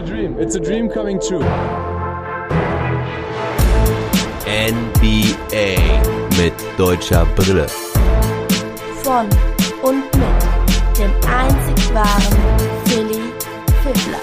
a dream. It's a dream coming true. NBA mit deutscher Brille. Von und mit dem einzig wahren Philly Fiddler.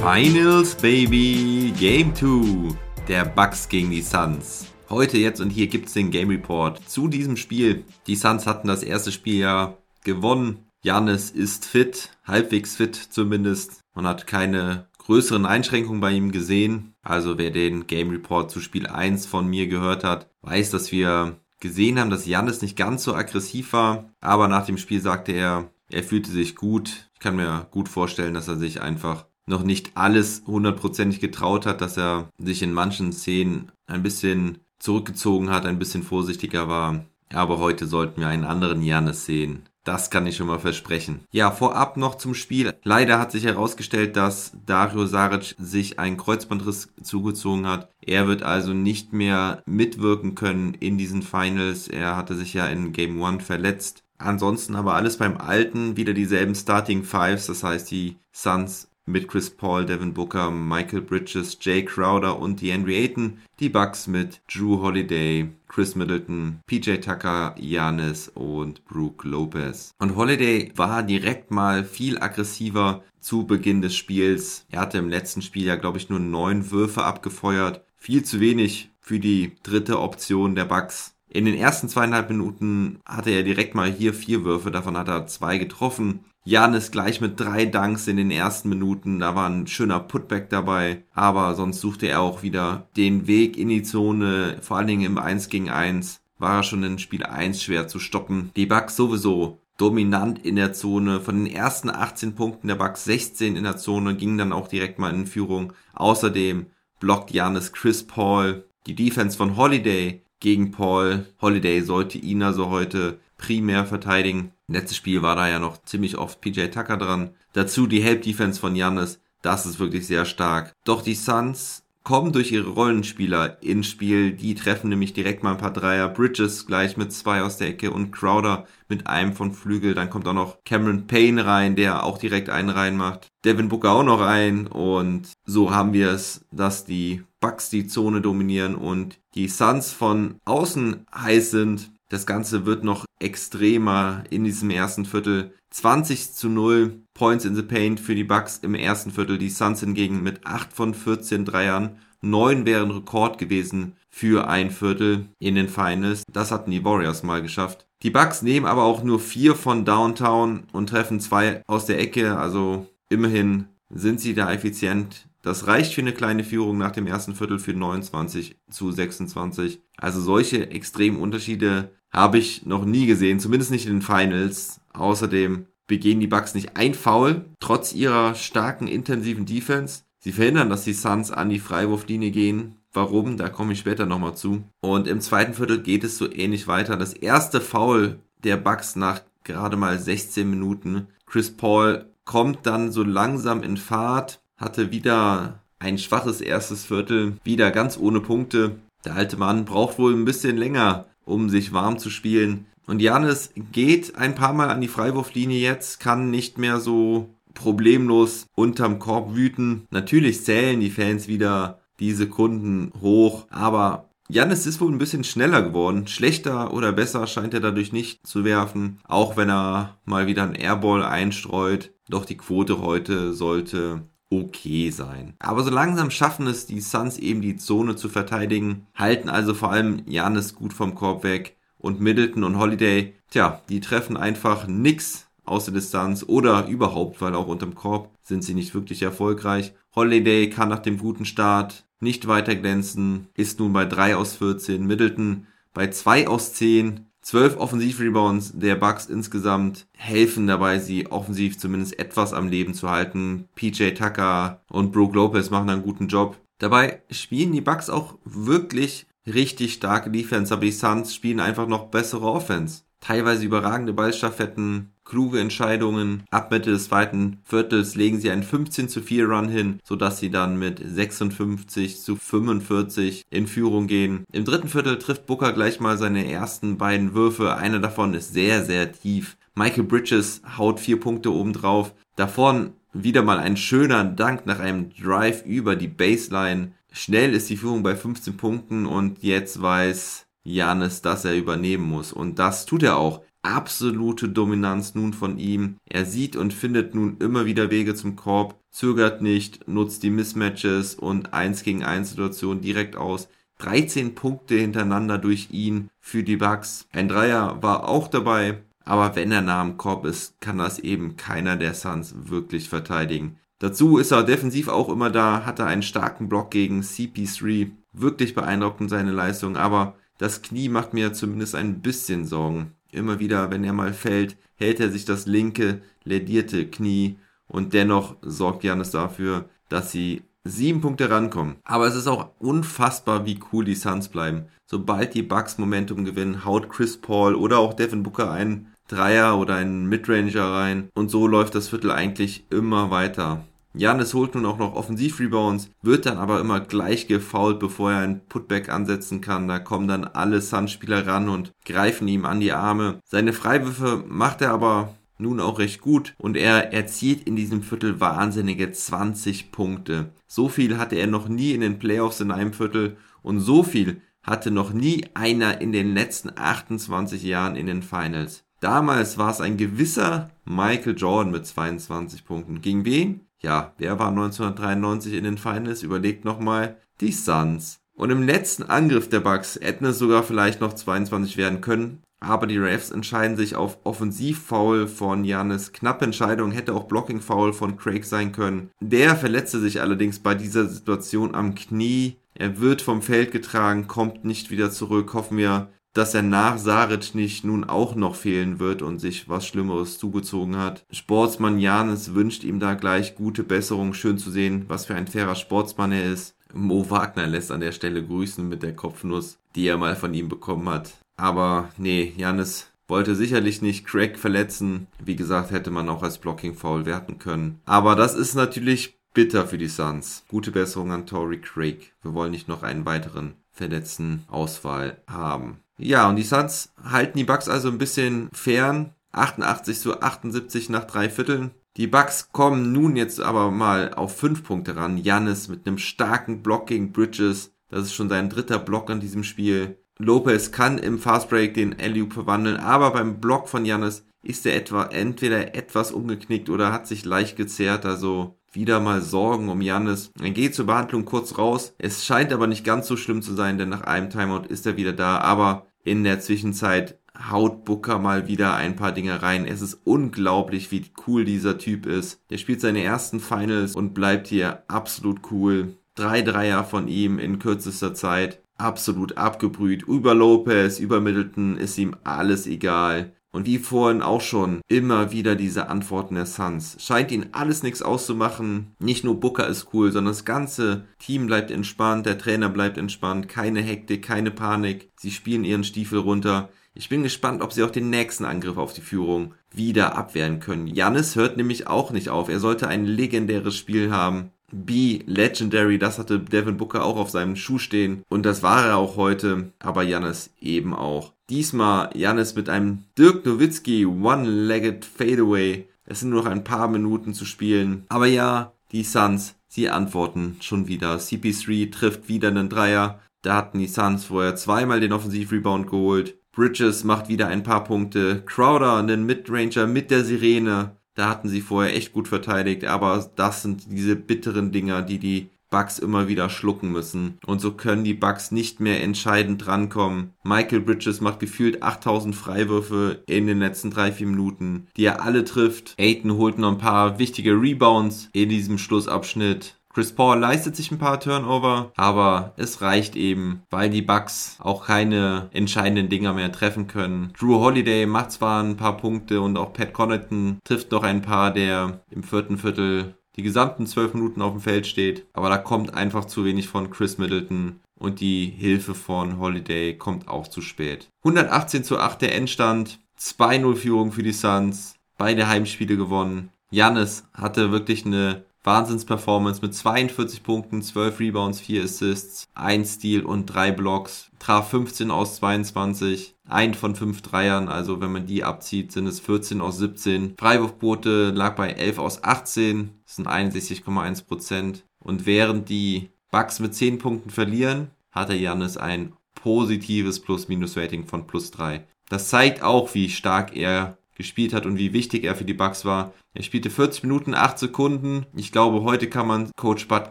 Finals, Baby, Game 2 der Bucks gegen die Suns. Heute, jetzt und hier gibt es den Game Report zu diesem Spiel. Die Suns hatten das erste Spiel ja gewonnen. Janis ist fit, halbwegs fit zumindest. Man hat keine größeren Einschränkungen bei ihm gesehen. Also wer den Game Report zu Spiel 1 von mir gehört hat, weiß, dass wir gesehen haben, dass Janis nicht ganz so aggressiv war. Aber nach dem Spiel sagte er, er fühlte sich gut. Ich kann mir gut vorstellen, dass er sich einfach noch nicht alles hundertprozentig getraut hat, dass er sich in manchen Szenen ein bisschen zurückgezogen hat, ein bisschen vorsichtiger war. Aber heute sollten wir einen anderen Janis sehen. Das kann ich schon mal versprechen. Ja, vorab noch zum Spiel. Leider hat sich herausgestellt, dass Dario Saric sich einen Kreuzbandriss zugezogen hat. Er wird also nicht mehr mitwirken können in diesen Finals. Er hatte sich ja in Game 1 verletzt. Ansonsten aber alles beim Alten, wieder dieselben Starting Fives, das heißt die Suns mit Chris Paul, Devin Booker, Michael Bridges, Jay Crowder und DeAndre Ayton. Die Bucks mit Drew Holiday, Chris Middleton, PJ Tucker, Giannis und Brooke Lopez. Und Holiday war direkt mal viel aggressiver zu Beginn des Spiels. Er hatte im letzten Spiel ja, glaube ich, nur neun Würfe abgefeuert. Viel zu wenig für die dritte Option der Bucks. In den ersten zweieinhalb Minuten hatte er direkt mal hier vier Würfe, davon hat er zwei getroffen. Janis gleich mit drei Dunks in den ersten Minuten. Da war ein schöner Putback dabei. Aber sonst suchte er auch wieder den Weg in die Zone. Vor allen Dingen im 1 gegen 1 war er schon in Spiel 1 schwer zu stoppen. Die Bucks sowieso dominant in der Zone. Von den ersten 18 Punkten der Bucks 16 in der Zone gingen dann auch direkt mal in Führung. Außerdem blockt Janis Chris Paul. Die Defense von Holiday gegen Paul. Holiday sollte ihn also heute primär verteidigen. Letztes Spiel war da ja noch ziemlich oft PJ Tucker dran. Dazu die Help Defense von Jannis. Das ist wirklich sehr stark. Doch die Suns kommen durch ihre Rollenspieler ins Spiel. Die treffen nämlich direkt mal ein paar Dreier. Bridges gleich mit zwei aus der Ecke und Crowder mit einem von Flügel. Dann kommt auch noch Cameron Payne rein, der auch direkt einen reinmacht. Devin Booker auch noch ein. Und so haben wir es, dass die Bucks die Zone dominieren und die Suns von außen heiß sind. Das Ganze wird noch extremer in diesem ersten Viertel. 20 zu 0 Points in the Paint für die Bucks im ersten Viertel. Die Suns hingegen mit 8 von 14 Dreiern. 9 wären Rekord gewesen für ein Viertel in den Finals. Das hatten die Warriors mal geschafft. Die Bucks nehmen aber auch nur 4 von Downtown und treffen 2 aus der Ecke. Also immerhin sind sie da effizient. Das reicht für eine kleine Führung nach dem ersten Viertel für 29 zu 26. Also solche extremen Unterschiede habe ich noch nie gesehen, zumindest nicht in den Finals. Außerdem begehen die Bucks nicht ein Foul, trotz ihrer starken intensiven Defense. Sie verhindern, dass die Suns an die Freiwurflinie gehen. Warum? Da komme ich später nochmal zu. Und im zweiten Viertel geht es so ähnlich weiter. Das erste Foul der Bucks nach gerade mal 16 Minuten. Chris Paul kommt dann so langsam in Fahrt, hatte wieder ein schwaches erstes Viertel, wieder ganz ohne Punkte. Der alte Mann braucht wohl ein bisschen länger, um sich warm zu spielen. Und Janis geht ein paar Mal an die Freiwurflinie jetzt, kann nicht mehr so problemlos unterm Korb wüten. Natürlich zählen die Fans wieder die Sekunden hoch, aber Janis ist wohl ein bisschen schneller geworden. Schlechter oder besser scheint er dadurch nicht zu werfen, auch wenn er mal wieder einen Airball einstreut. Doch die Quote heute sollte okay sein. Aber so langsam schaffen es die Suns eben die Zone zu verteidigen, halten also vor allem Janis gut vom Korb weg und Middleton und Holiday, tja, die treffen einfach nix aus der Distanz oder überhaupt, weil auch unterm Korb sind sie nicht wirklich erfolgreich. Holiday kann nach dem guten Start nicht weiter glänzen, ist nun bei 3 aus 14, Middleton bei 2 aus 10, 12 Offensivrebounds der Bucks insgesamt helfen dabei, sie offensiv zumindest etwas am Leben zu halten. PJ Tucker und Brooke Lopez machen einen guten Job. Dabei spielen die Bucks auch wirklich richtig starke Defense, aber die Suns spielen einfach noch bessere Offense. Teilweise überragende Ballstaffetten, kluge Entscheidungen. Ab Mitte des zweiten Viertels legen sie einen 15 zu 4 Run hin, sodass sie dann mit 56 zu 45 in Führung gehen. Im dritten Viertel trifft Booker gleich mal seine ersten beiden Würfe. Einer davon ist sehr, sehr tief. Michael Bridges haut vier Punkte obendrauf. Davon wieder mal ein schöner Dank nach einem Drive über die Baseline. Schnell ist die Führung bei 15 Punkten und jetzt weiß Janis, dass er übernehmen muss. Und das tut er auch. Absolute Dominanz nun von ihm. Er sieht und findet nun immer wieder Wege zum Korb, zögert nicht, nutzt die Mismatches und 1 gegen 1 Situationen direkt aus. 13 Punkte hintereinander durch ihn für die Bucks. Ein Dreier war auch dabei, aber wenn er nah am Korb ist, kann das eben keiner der Suns wirklich verteidigen. Dazu ist er defensiv auch immer da, hatte einen starken Block gegen CP3. Wirklich beeindruckend seine Leistung, aber das Knie macht mir zumindest ein bisschen Sorgen. Immer wieder, wenn er mal fällt, hält er sich das linke, ledierte Knie und dennoch sorgt Janis dafür, dass sie sieben Punkte rankommen. Aber es ist auch unfassbar, wie cool die Suns bleiben. Sobald die Bucks Momentum gewinnen, haut Chris Paul oder auch Devin Booker einen Dreier oder einen Midranger rein. Und so läuft das Viertel eigentlich immer weiter. Janis holt nun auch noch Offensiv-Rebounds, wird dann aber immer gleich gefoult, bevor er einen Putback ansetzen kann. Da kommen dann alle Suns-Spieler ran und greifen ihm an die Arme. Seine Freiwürfe macht er aber nun auch recht gut und er erzielt in diesem Viertel wahnsinnige 20 Punkte. So viel hatte er noch nie in den Playoffs in einem Viertel und so viel hatte noch nie einer in den letzten 28 Jahren in den Finals. Damals war es ein gewisser Michael Jordan mit 22 Punkten. Gegen wen? Ja, wer war 1993 in den Finals? Überlegt nochmal. Die Suns. Und im letzten Angriff der Bucks hätten es sogar vielleicht noch 22 werden können. Aber die Refs entscheiden sich auf Offensivfoul von Janis. Knappe Entscheidung hätte auch Blocking-Foul von Craig sein können. Der verletzte sich allerdings bei dieser Situation am Knie. Er wird vom Feld getragen, kommt nicht wieder zurück. Hoffen wir, dass er nach Saric nicht nun auch noch fehlen wird und sich was Schlimmeres zugezogen hat. Sportsmann Janis wünscht ihm da gleich gute Besserung. Schön zu sehen, was für ein fairer Sportsmann er ist. Mo Wagner lässt an der Stelle grüßen mit der Kopfnuss, die er mal von ihm bekommen hat. Aber nee, Janis wollte sicherlich nicht Craig verletzen. Wie gesagt, hätte man auch als Blocking Foul werten können. Aber das ist natürlich bitter für die Suns. Gute Besserung an Tory Craig. Wir wollen nicht noch einen weiteren verletzten Auswahl haben. Ja, und die Suns halten die Bucks also ein bisschen fern. 88 zu 78 nach drei Vierteln. Die Bucks kommen nun jetzt aber mal auf fünf Punkte ran. Jannis mit einem starken Block gegen Bridges. Das ist schon sein dritter Block an diesem Spiel. Lopez kann im Fastbreak den Alley verwandeln, aber beim Block von Jannis ist er etwa entweder etwas umgeknickt oder hat sich leicht gezerrt. Also wieder mal Sorgen um Jannis. Er geht zur Behandlung kurz raus. Es scheint aber nicht ganz so schlimm zu sein, denn nach einem Timeout ist er wieder da. Aber in der Zwischenzeit haut Booker mal wieder ein paar Dinge rein. Es ist unglaublich, wie cool dieser Typ ist. Der spielt seine ersten Finals und bleibt hier absolut cool. Drei Dreier von ihm in kürzester Zeit. Absolut abgebrüht. Über Lopez, über Middleton ist ihm alles egal. Und wie vorhin auch schon, immer wieder diese Antworten der Suns. Scheint ihnen alles nichts auszumachen. Nicht nur Booker ist cool, sondern das ganze Team bleibt entspannt, der Trainer bleibt entspannt, keine Hektik, keine Panik. Sie spielen ihren Stiefel runter. Ich bin gespannt, ob sie auch den nächsten Angriff auf die Führung wieder abwehren können. Jannis hört nämlich auch nicht auf. Er sollte ein legendäres Spiel haben. B Legendary, das hatte Devin Booker auch auf seinem Schuh stehen und das war er auch heute, aber Jannis eben auch. Diesmal Jannis mit einem Dirk Nowitzki One-Legged Fadeaway. Es sind nur noch ein paar Minuten zu spielen. Aber ja, die Suns, sie antworten schon wieder. CP3 trifft wieder einen Dreier. Da hatten die Suns vorher zweimal den Offensivrebound geholt. Bridges macht wieder ein paar Punkte. Crowder, einen Midranger mit der Sirene. Da hatten sie vorher echt gut verteidigt, aber das sind diese bitteren Dinger, die die Bucks immer wieder schlucken müssen. Und so können die Bucks nicht mehr entscheidend drankommen. Michael Bridges macht gefühlt 8000 Freiwürfe in den letzten 3-4 Minuten, die er alle trifft. Aiton holt noch ein paar wichtige Rebounds in diesem Schlussabschnitt. Chris Paul leistet sich ein paar Turnover, aber es reicht eben, weil die Bucks auch keine entscheidenden Dinger mehr treffen können. Drew Holiday macht zwar ein paar Punkte und auch Pat Connaughton trifft noch ein paar, der im vierten Viertel die gesamten zwölf Minuten auf dem Feld steht, aber da kommt einfach zu wenig von Chris Middleton und die Hilfe von Holiday kommt auch zu spät. 118 zu 8 der Endstand, 2-0 Führung für die Suns, beide Heimspiele gewonnen. Jannis hatte wirklich eine Wahnsinnsperformance mit 42 Punkten, 12 Rebounds, 4 Assists, 1 Steal und 3 Blocks. Traf 15 aus 22. ein von fünf Dreiern, also wenn man die abzieht, sind es 14 aus 17. Freiwurfquote lag bei 11 aus 18, das sind 61,1 Prozent. Und während die Bucks mit 10 Punkten verlieren, hatte Janis ein positives Plus-Minus-Rating von plus 3. Das zeigt auch, wie stark er gespielt hat und wie wichtig er für die Bucks war. Er spielte 40 Minuten, 8 Sekunden. Ich glaube, heute kann man Coach Bud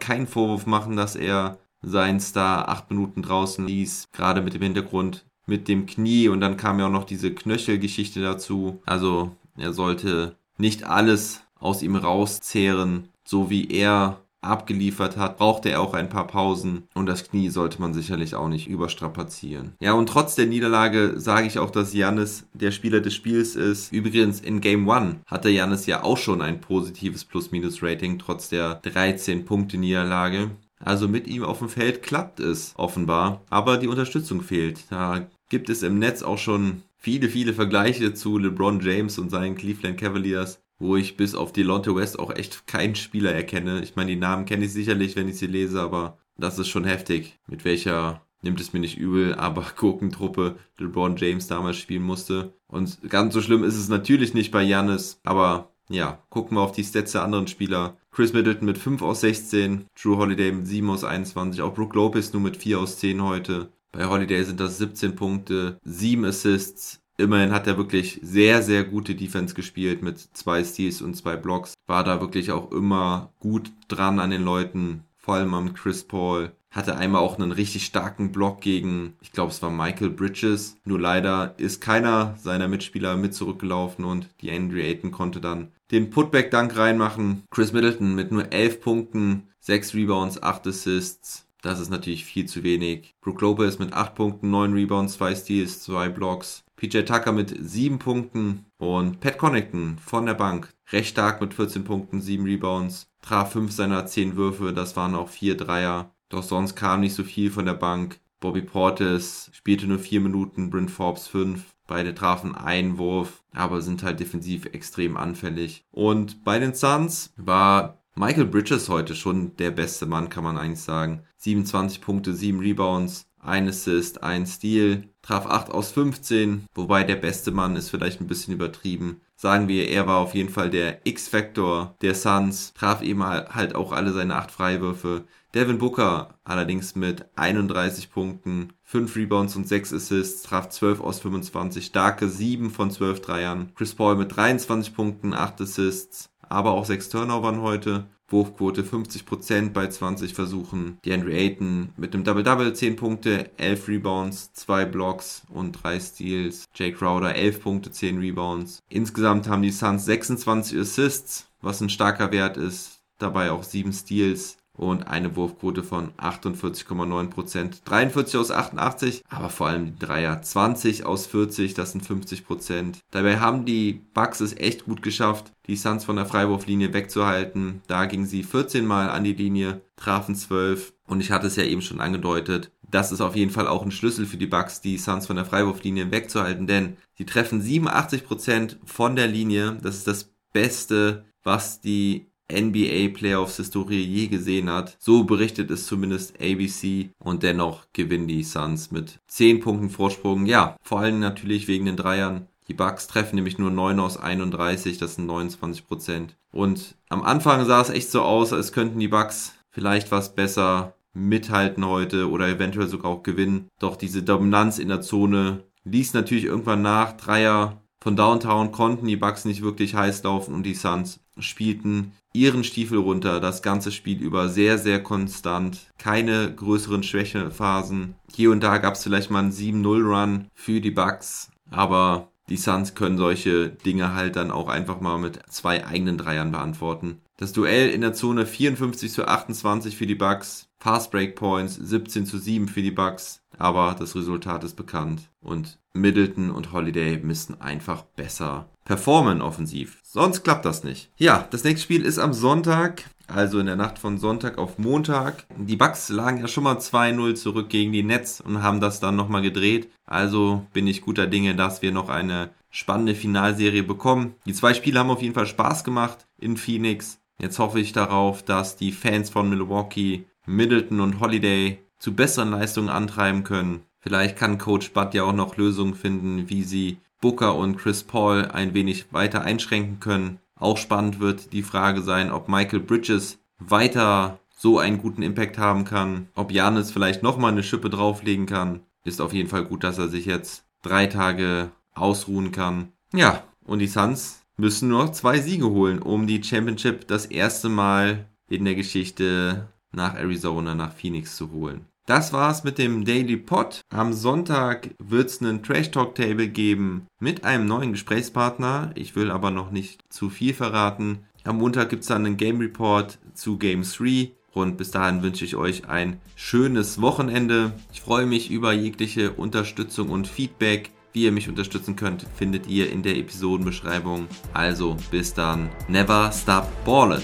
keinen Vorwurf machen, dass er seinen Star 8 Minuten draußen ließ, gerade mit dem Hintergrund mit dem Knie und dann kam ja auch noch diese Knöchelgeschichte dazu. Also er sollte nicht alles aus ihm rauszehren, so wie er abgeliefert hat, brauchte er auch ein paar Pausen und das Knie sollte man sicherlich auch nicht überstrapazieren. Ja, und trotz der Niederlage sage ich auch, dass Jannis der Spieler des Spiels ist. Übrigens in Game 1 hatte Jannis ja auch schon ein positives Plus-Minus-Rating trotz der 13 Punkte Niederlage. Also mit ihm auf dem Feld klappt es offenbar, aber die Unterstützung fehlt. Da gibt es im Netz auch schon viele, viele Vergleiche zu LeBron James und seinen Cleveland Cavaliers wo ich bis auf Delonte West auch echt keinen Spieler erkenne. Ich meine, die Namen kenne ich sicherlich, wenn ich sie lese, aber das ist schon heftig, mit welcher, nimmt es mir nicht übel, aber Gurkentruppe LeBron James damals spielen musste. Und ganz so schlimm ist es natürlich nicht bei Janis, aber ja, gucken wir auf die Stats der anderen Spieler. Chris Middleton mit 5 aus 16, Drew Holiday mit 7 aus 21, auch Brook Lopez nur mit 4 aus 10 heute. Bei Holiday sind das 17 Punkte, 7 Assists, Immerhin hat er wirklich sehr, sehr gute Defense gespielt mit zwei Steals und zwei Blocks. War da wirklich auch immer gut dran an den Leuten, vor allem am Chris Paul. Hatte einmal auch einen richtig starken Block gegen, ich glaube, es war Michael Bridges. Nur leider ist keiner seiner Mitspieler mit zurückgelaufen und die Andrew Ayton konnte dann den Putback-Dunk reinmachen. Chris Middleton mit nur 11 Punkten, 6 Rebounds, 8 Assists. Das ist natürlich viel zu wenig. Brook Lopez mit 8 Punkten, 9 Rebounds, 2 Steals, 2 Blocks. PJ Tucker mit 7 Punkten und Pat Connington von der Bank recht stark mit 14 Punkten, 7 Rebounds, traf 5 seiner 10 Würfe, das waren auch 4 Dreier. Doch sonst kam nicht so viel von der Bank. Bobby Portis spielte nur 4 Minuten, Brent Forbes 5. Beide trafen einen Wurf, aber sind halt defensiv extrem anfällig. Und bei den Suns war Michael Bridges heute schon der beste Mann, kann man eigentlich sagen. 27 Punkte, 7 Rebounds, ein Assist, ein Steal, traf 8 aus 15, wobei der beste Mann ist vielleicht ein bisschen übertrieben. Sagen wir, er war auf jeden Fall der X-Factor der Suns, traf eben halt auch alle seine 8 Freiwürfe. Devin Booker allerdings mit 31 Punkten, 5 Rebounds und 6 Assists, traf 12 aus 25, starke 7 von 12 Dreiern. Chris Paul mit 23 Punkten, 8 Assists, aber auch 6 Turnovern heute. Wurfquote 50% bei 20 Versuchen. DeAndre Ayton mit einem Double-Double, 10 Punkte, 11 Rebounds, 2 Blocks und 3 Steals. Jake Crowder 11 Punkte, 10 Rebounds. Insgesamt haben die Suns 26 Assists, was ein starker Wert ist. Dabei auch 7 Steals und eine Wurfquote von 48,9%. 43 aus 88, aber vor allem die Dreier 20 aus 40, das sind 50%. Dabei haben die Bucks es echt gut geschafft, die Suns von der Freiwurflinie wegzuhalten. Da gingen sie 14 Mal an die Linie, trafen 12 und ich hatte es ja eben schon angedeutet. Das ist auf jeden Fall auch ein Schlüssel für die Bucks, die Suns von der Freiwurflinie wegzuhalten, denn sie treffen 87% von der Linie. Das ist das Beste, was die NBA Playoffs Historie je gesehen hat. So berichtet es zumindest ABC und dennoch gewinnen die Suns mit 10 Punkten Vorsprung. Ja, vor allem natürlich wegen den Dreiern. Die Bucks treffen nämlich nur 9 aus 31, das sind 29 Prozent. Und am Anfang sah es echt so aus, als könnten die Bucks vielleicht was besser mithalten heute oder eventuell sogar auch gewinnen. Doch diese Dominanz in der Zone ließ natürlich irgendwann nach. Dreier von Downtown konnten die Bucks nicht wirklich heiß laufen und die Suns spielten ihren Stiefel runter, das ganze Spiel über sehr, sehr konstant. Keine größeren Schwächephasen. Hier und da gab es vielleicht mal einen 7-0-Run für die Bucks, aber die Suns können solche Dinge halt dann auch einfach mal mit zwei eigenen Dreiern beantworten. Das Duell in der Zone 54 zu 28 für die Bucks, Fast Break Points 17 zu 7 für die Bucks, aber das Resultat ist bekannt und Middleton und Holiday müssten einfach besser performen offensiv. Sonst klappt das nicht. Ja, das nächste Spiel ist am Sonntag, also in der Nacht von Sonntag auf Montag. Die Bucks lagen ja schon mal 2-0 zurück gegen die Nets und haben das dann nochmal gedreht. Also bin ich guter Dinge, dass wir noch eine spannende Finalserie bekommen. Die zwei Spiele haben auf jeden Fall Spaß gemacht in Phoenix. Jetzt hoffe ich darauf, dass die Fans von Milwaukee Middleton und Holiday zu besseren Leistungen antreiben können. Vielleicht kann Coach Bud ja auch noch Lösungen finden, wie sie Booker und Chris Paul ein wenig weiter einschränken können. Auch spannend wird die Frage sein, ob Michael Bridges weiter so einen guten Impact haben kann, ob Janis vielleicht nochmal eine Schippe drauflegen kann. Ist auf jeden Fall gut, dass er sich jetzt drei Tage ausruhen kann. Ja, und die Suns müssen nur noch zwei Siege holen, um die Championship das erste Mal in der Geschichte nach Arizona, nach Phoenix zu holen. Das war's mit dem Daily Pod. Am Sonntag wird's einen Trash Talk Table geben mit einem neuen Gesprächspartner. Ich will aber noch nicht zu viel verraten. Am Montag gibt's dann einen Game Report zu Game 3. Und bis dahin wünsche ich euch ein schönes Wochenende. Ich freue mich über jegliche Unterstützung und Feedback. Wie ihr mich unterstützen könnt, findet ihr in der Episodenbeschreibung. Also bis dann. Never stop ballin'.